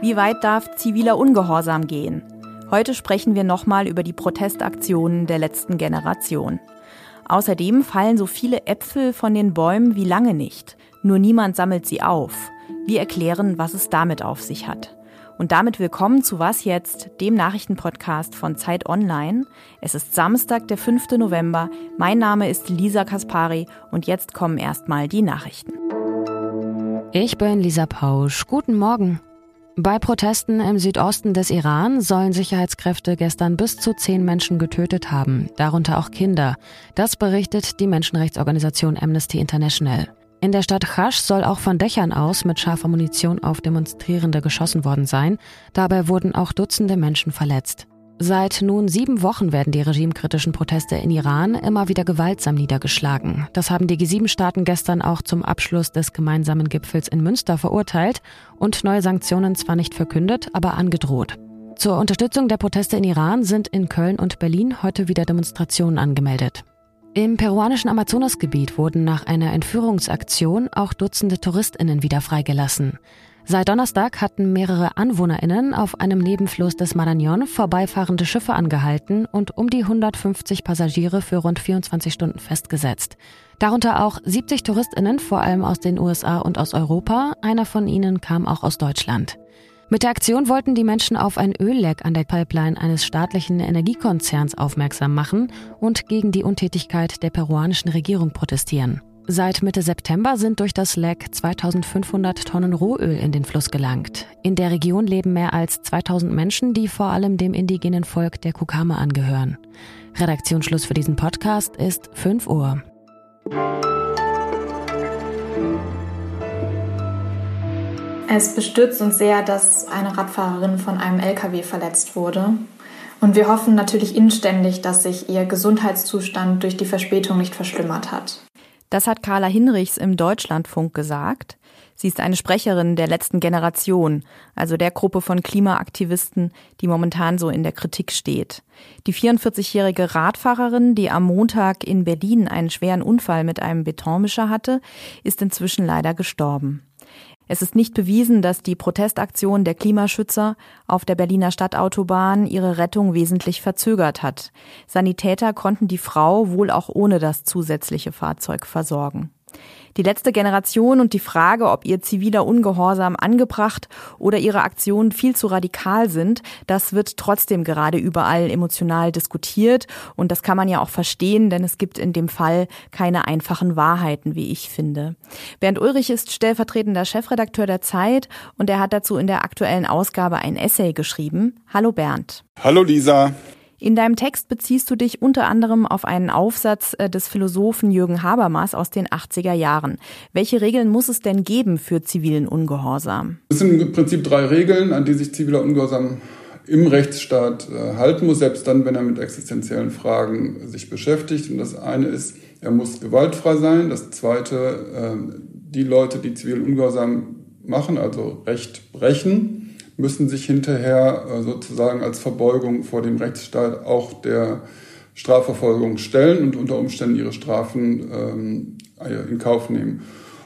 Wie weit darf ziviler Ungehorsam gehen? Heute sprechen wir nochmal über die Protestaktionen der letzten Generation. Außerdem fallen so viele Äpfel von den Bäumen wie lange nicht. Nur niemand sammelt sie auf. Wir erklären, was es damit auf sich hat. Und damit willkommen zu Was jetzt, dem Nachrichtenpodcast von Zeit Online. Es ist Samstag, der 5. November. Mein Name ist Lisa Kaspari und jetzt kommen erstmal die Nachrichten. Ich bin Lisa Pausch. Guten Morgen. Bei Protesten im Südosten des Iran sollen Sicherheitskräfte gestern bis zu zehn Menschen getötet haben, darunter auch Kinder. Das berichtet die Menschenrechtsorganisation Amnesty International. In der Stadt Khash soll auch von Dächern aus mit scharfer Munition auf Demonstrierende geschossen worden sein. Dabei wurden auch Dutzende Menschen verletzt. Seit nun sieben Wochen werden die regimekritischen Proteste in Iran immer wieder gewaltsam niedergeschlagen. Das haben die G7-Staaten gestern auch zum Abschluss des gemeinsamen Gipfels in Münster verurteilt und neue Sanktionen zwar nicht verkündet, aber angedroht. Zur Unterstützung der Proteste in Iran sind in Köln und Berlin heute wieder Demonstrationen angemeldet. Im peruanischen Amazonasgebiet wurden nach einer Entführungsaktion auch Dutzende Touristinnen wieder freigelassen. Seit Donnerstag hatten mehrere AnwohnerInnen auf einem Nebenfluss des Marañón vorbeifahrende Schiffe angehalten und um die 150 Passagiere für rund 24 Stunden festgesetzt. Darunter auch 70 TouristInnen, vor allem aus den USA und aus Europa. Einer von ihnen kam auch aus Deutschland. Mit der Aktion wollten die Menschen auf ein Ölleck an der Pipeline eines staatlichen Energiekonzerns aufmerksam machen und gegen die Untätigkeit der peruanischen Regierung protestieren. Seit Mitte September sind durch das Leck 2500 Tonnen Rohöl in den Fluss gelangt. In der Region leben mehr als 2000 Menschen, die vor allem dem indigenen Volk der Kukama angehören. Redaktionsschluss für diesen Podcast ist 5 Uhr. Es bestürzt uns sehr, dass eine Radfahrerin von einem LKW verletzt wurde. Und wir hoffen natürlich inständig, dass sich ihr Gesundheitszustand durch die Verspätung nicht verschlimmert hat. Das hat Carla Hinrichs im Deutschlandfunk gesagt. Sie ist eine Sprecherin der letzten Generation, also der Gruppe von Klimaaktivisten, die momentan so in der Kritik steht. Die 44-jährige Radfahrerin, die am Montag in Berlin einen schweren Unfall mit einem Betonmischer hatte, ist inzwischen leider gestorben. Es ist nicht bewiesen, dass die Protestaktion der Klimaschützer auf der Berliner Stadtautobahn ihre Rettung wesentlich verzögert hat. Sanitäter konnten die Frau wohl auch ohne das zusätzliche Fahrzeug versorgen. Die letzte Generation und die Frage, ob ihr ziviler Ungehorsam angebracht oder ihre Aktionen viel zu radikal sind, das wird trotzdem gerade überall emotional diskutiert. Und das kann man ja auch verstehen, denn es gibt in dem Fall keine einfachen Wahrheiten, wie ich finde. Bernd Ulrich ist stellvertretender Chefredakteur der Zeit und er hat dazu in der aktuellen Ausgabe ein Essay geschrieben. Hallo Bernd. Hallo Lisa. In deinem Text beziehst du dich unter anderem auf einen Aufsatz äh, des Philosophen Jürgen Habermas aus den 80er Jahren. Welche Regeln muss es denn geben für zivilen Ungehorsam? Es sind im Prinzip drei Regeln, an die sich ziviler Ungehorsam im Rechtsstaat äh, halten muss, selbst dann, wenn er mit existenziellen Fragen sich beschäftigt. Und das eine ist, er muss gewaltfrei sein. Das zweite, äh, die Leute, die zivilen Ungehorsam machen, also Recht brechen, müssen sich hinterher äh, sozusagen als Verbeugung vor dem Rechtsstaat auch der Strafverfolgung stellen und unter Umständen ihre Strafen ähm, in Kauf nehmen.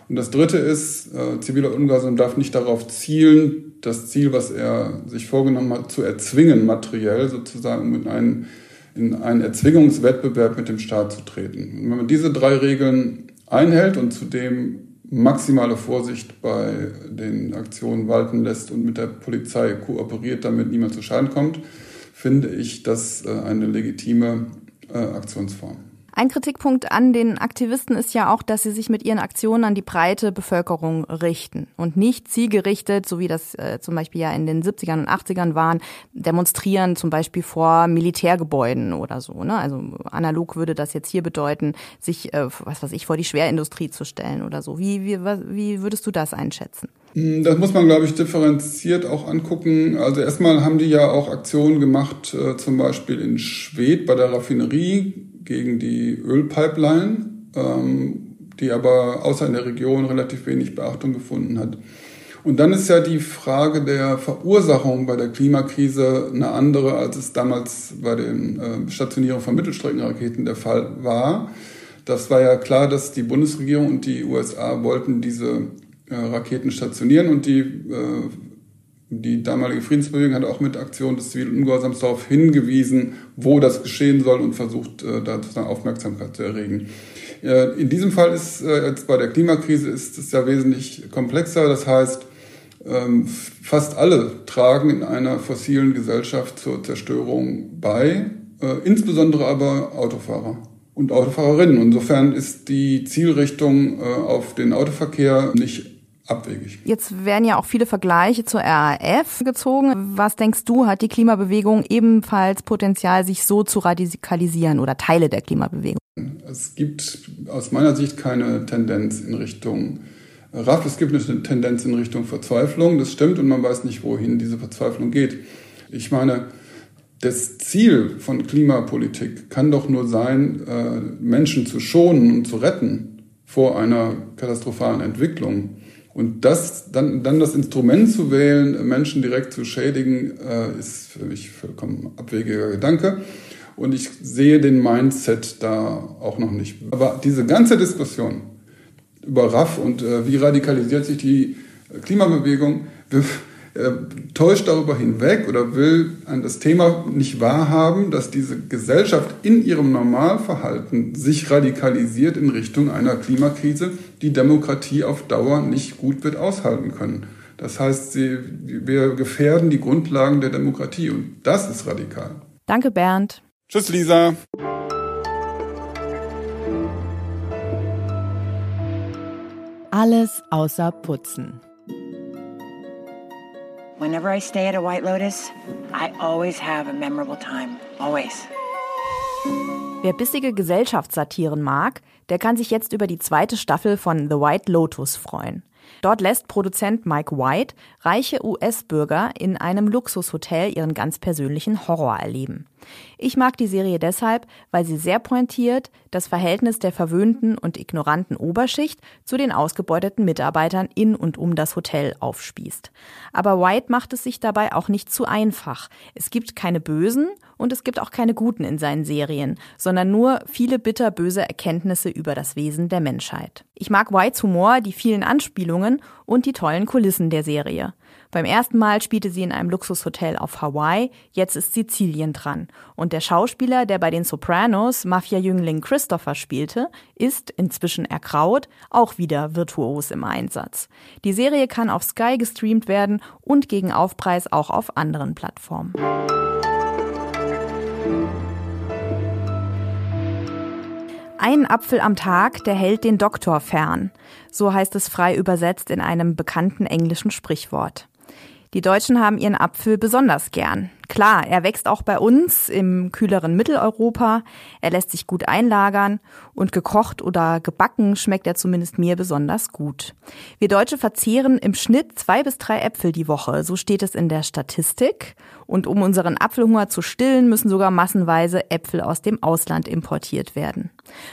Und das Dritte ist, äh, ziviler Ungehorsam darf nicht darauf zielen, das Ziel, was er sich vorgenommen hat, zu erzwingen, materiell sozusagen, um in einen, in einen Erzwingungswettbewerb mit dem Staat zu treten. Und wenn man diese drei Regeln einhält und zudem maximale Vorsicht bei den Aktionen walten lässt und mit der Polizei kooperiert, damit niemand zu Schaden kommt, finde ich das äh, eine legitime äh, Aktionsform. Ein Kritikpunkt an den Aktivisten ist ja auch, dass sie sich mit ihren Aktionen an die breite Bevölkerung richten und nicht zielgerichtet, so wie das äh, zum Beispiel ja in den 70ern und 80ern waren, demonstrieren zum Beispiel vor Militärgebäuden oder so. Ne? Also analog würde das jetzt hier bedeuten, sich, äh, was weiß ich, vor die Schwerindustrie zu stellen oder so. Wie, wie, wie würdest du das einschätzen? Hm, das muss man, glaube ich, differenziert auch angucken. Also erstmal haben die ja auch Aktionen gemacht, äh, zum Beispiel in Schwedt bei der Raffinerie gegen die Ölpipeline, ähm, die aber außer in der Region relativ wenig Beachtung gefunden hat. Und dann ist ja die Frage der Verursachung bei der Klimakrise eine andere, als es damals bei den äh, Stationierungen von Mittelstreckenraketen der Fall war. Das war ja klar, dass die Bundesregierung und die USA wollten diese äh, Raketen stationieren und die, äh, die damalige Friedensbewegung hat auch mit Aktion des zivilen Ungehorsams darauf hingewiesen, wo das geschehen soll und versucht, äh, da Aufmerksamkeit zu erregen. Äh, in diesem Fall ist äh, jetzt bei der Klimakrise ist es ja wesentlich komplexer. Das heißt, ähm, fast alle tragen in einer fossilen Gesellschaft zur Zerstörung bei, insbesondere aber Autofahrer und Autofahrerinnen. Insofern ist die Zielrichtung auf den Autoverkehr nicht abwegig. Jetzt werden ja auch viele Vergleiche zur RAF gezogen. Was denkst du, hat die Klimabewegung ebenfalls Potenzial, sich so zu radikalisieren oder Teile der Klimabewegung? Es gibt aus meiner Sicht keine Tendenz in Richtung RAF. Es gibt eine Tendenz in Richtung Verzweiflung. Das stimmt und man weiß nicht, wohin diese Verzweiflung geht. Ich meine, das Ziel von Klimapolitik kann doch nur sein, äh, Menschen zu schonen und zu retten vor einer katastrophalen Entwicklung. Und das, dann, dann das Instrument zu wählen, Menschen direkt zu schädigen, äh, ist für mich vollkommen abwegiger Gedanke. Und ich sehe den Mindset da auch noch nicht. Aber diese ganze Diskussion über RAF und äh, wie radikalisiert sich die Klimabewegung, äh, täuscht darüber hinweg oder will das Thema nicht wahrhaben, dass diese Gesellschaft in ihrem Normalverhalten sich radikalisiert in Richtung einer Klimakrise, die Demokratie auf Dauer nicht gut wird aushalten können. Das heißt, sie, wir gefährden die Grundlagen der Demokratie und das ist radikal. Danke, Bernd. Tschüss, Lisa. Alles außer Putzen. Whenever I stay at a White Lotus, I always have a memorable time. Always. Wer bissige Gesellschaftssatiren mag, der kann sich jetzt über die zweite Staffel von The White Lotus freuen. Dort lässt Produzent Mike White reiche US-Bürger in einem Luxushotel ihren ganz persönlichen Horror erleben. Ich mag die Serie deshalb, weil sie sehr pointiert das Verhältnis der verwöhnten und ignoranten Oberschicht zu den ausgebeuteten Mitarbeitern in und um das Hotel aufspießt. Aber White macht es sich dabei auch nicht zu einfach. Es gibt keine Bösen und es gibt auch keine Guten in seinen Serien, sondern nur viele bitterböse Erkenntnisse über das Wesen der Menschheit. Ich mag Whites Humor, die vielen Anspielungen und die tollen Kulissen der Serie. Beim ersten Mal spielte sie in einem Luxushotel auf Hawaii, jetzt ist Sizilien dran. Und der Schauspieler, der bei den Sopranos Mafia-Jüngling Christopher spielte, ist, inzwischen erkraut, auch wieder virtuos im Einsatz. Die Serie kann auf Sky gestreamt werden und gegen Aufpreis auch auf anderen Plattformen. Ein Apfel am Tag, der hält den Doktor fern. So heißt es frei übersetzt in einem bekannten englischen Sprichwort. Die Deutschen haben ihren Apfel besonders gern. Klar, er wächst auch bei uns im kühleren Mitteleuropa. Er lässt sich gut einlagern und gekocht oder gebacken schmeckt er zumindest mir besonders gut. Wir Deutsche verzehren im Schnitt zwei bis drei Äpfel die Woche. So steht es in der Statistik. Und um unseren Apfelhunger zu stillen, müssen sogar massenweise Äpfel aus dem Ausland importiert werden.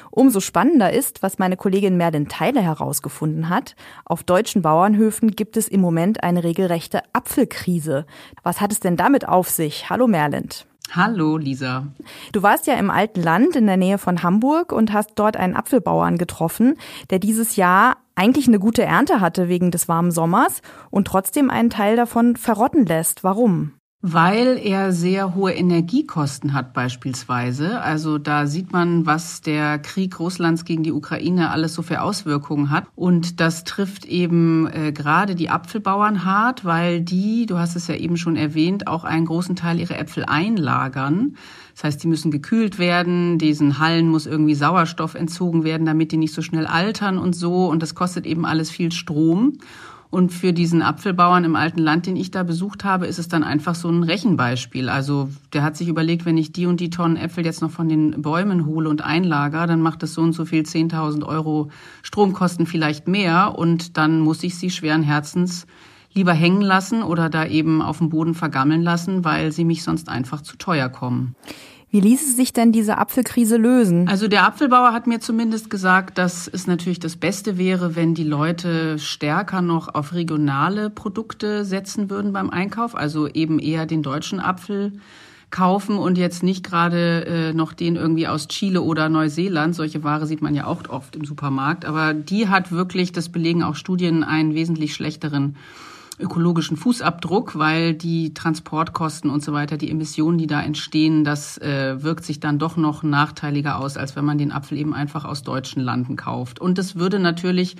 Umso spannender ist, was meine Kollegin Merlin Teile herausgefunden hat. Auf deutschen Bauernhöfen gibt es im Moment eine regelrechte Apfelkrise. Was hat es denn damit auf sich? Hallo Merlind. Hallo Lisa. Du warst ja im alten Land in der Nähe von Hamburg und hast dort einen Apfelbauern getroffen, der dieses Jahr eigentlich eine gute Ernte hatte wegen des warmen Sommers und trotzdem einen Teil davon verrotten lässt. Warum? Weil er sehr hohe Energiekosten hat beispielsweise. Also da sieht man, was der Krieg Russlands gegen die Ukraine alles so für Auswirkungen hat. Und das trifft eben äh, gerade die Apfelbauern hart, weil die, du hast es ja eben schon erwähnt, auch einen großen Teil ihrer Äpfel einlagern. Das heißt, die müssen gekühlt werden, diesen Hallen muss irgendwie Sauerstoff entzogen werden, damit die nicht so schnell altern und so. Und das kostet eben alles viel Strom. Und für diesen Apfelbauern im alten Land, den ich da besucht habe, ist es dann einfach so ein Rechenbeispiel. Also der hat sich überlegt, wenn ich die und die Tonnen Äpfel jetzt noch von den Bäumen hole und einlager, dann macht das so und so viel 10.000 Euro Stromkosten vielleicht mehr. Und dann muss ich sie schweren Herzens lieber hängen lassen oder da eben auf dem Boden vergammeln lassen, weil sie mich sonst einfach zu teuer kommen. Wie ließe sich denn diese Apfelkrise lösen? Also der Apfelbauer hat mir zumindest gesagt, dass es natürlich das Beste wäre, wenn die Leute stärker noch auf regionale Produkte setzen würden beim Einkauf, also eben eher den deutschen Apfel kaufen und jetzt nicht gerade äh, noch den irgendwie aus Chile oder Neuseeland. Solche Ware sieht man ja auch oft im Supermarkt. Aber die hat wirklich, das belegen auch Studien, einen wesentlich schlechteren ökologischen Fußabdruck, weil die Transportkosten und so weiter, die Emissionen, die da entstehen, das äh, wirkt sich dann doch noch nachteiliger aus, als wenn man den Apfel eben einfach aus deutschen Landen kauft. Und das würde natürlich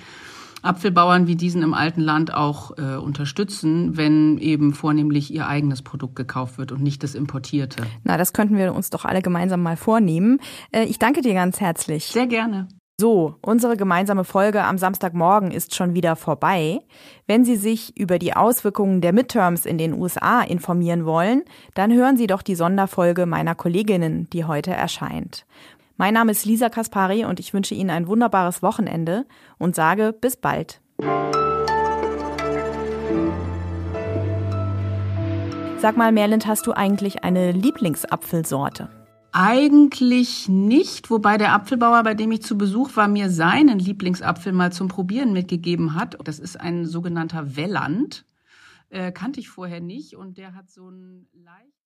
Apfelbauern wie diesen im alten Land auch äh, unterstützen, wenn eben vornehmlich ihr eigenes Produkt gekauft wird und nicht das importierte. Na, das könnten wir uns doch alle gemeinsam mal vornehmen. Äh, ich danke dir ganz herzlich. Sehr gerne. So, unsere gemeinsame Folge am Samstagmorgen ist schon wieder vorbei. Wenn Sie sich über die Auswirkungen der Midterms in den USA informieren wollen, dann hören Sie doch die Sonderfolge meiner Kolleginnen, die heute erscheint. Mein Name ist Lisa Kaspari und ich wünsche Ihnen ein wunderbares Wochenende und sage bis bald. Sag mal, Merlind, hast du eigentlich eine Lieblingsapfelsorte? Eigentlich nicht, wobei der Apfelbauer, bei dem ich zu Besuch war, mir seinen Lieblingsapfel mal zum Probieren mitgegeben hat. Das ist ein sogenannter Welland. Äh, kannte ich vorher nicht und der hat so ein leicht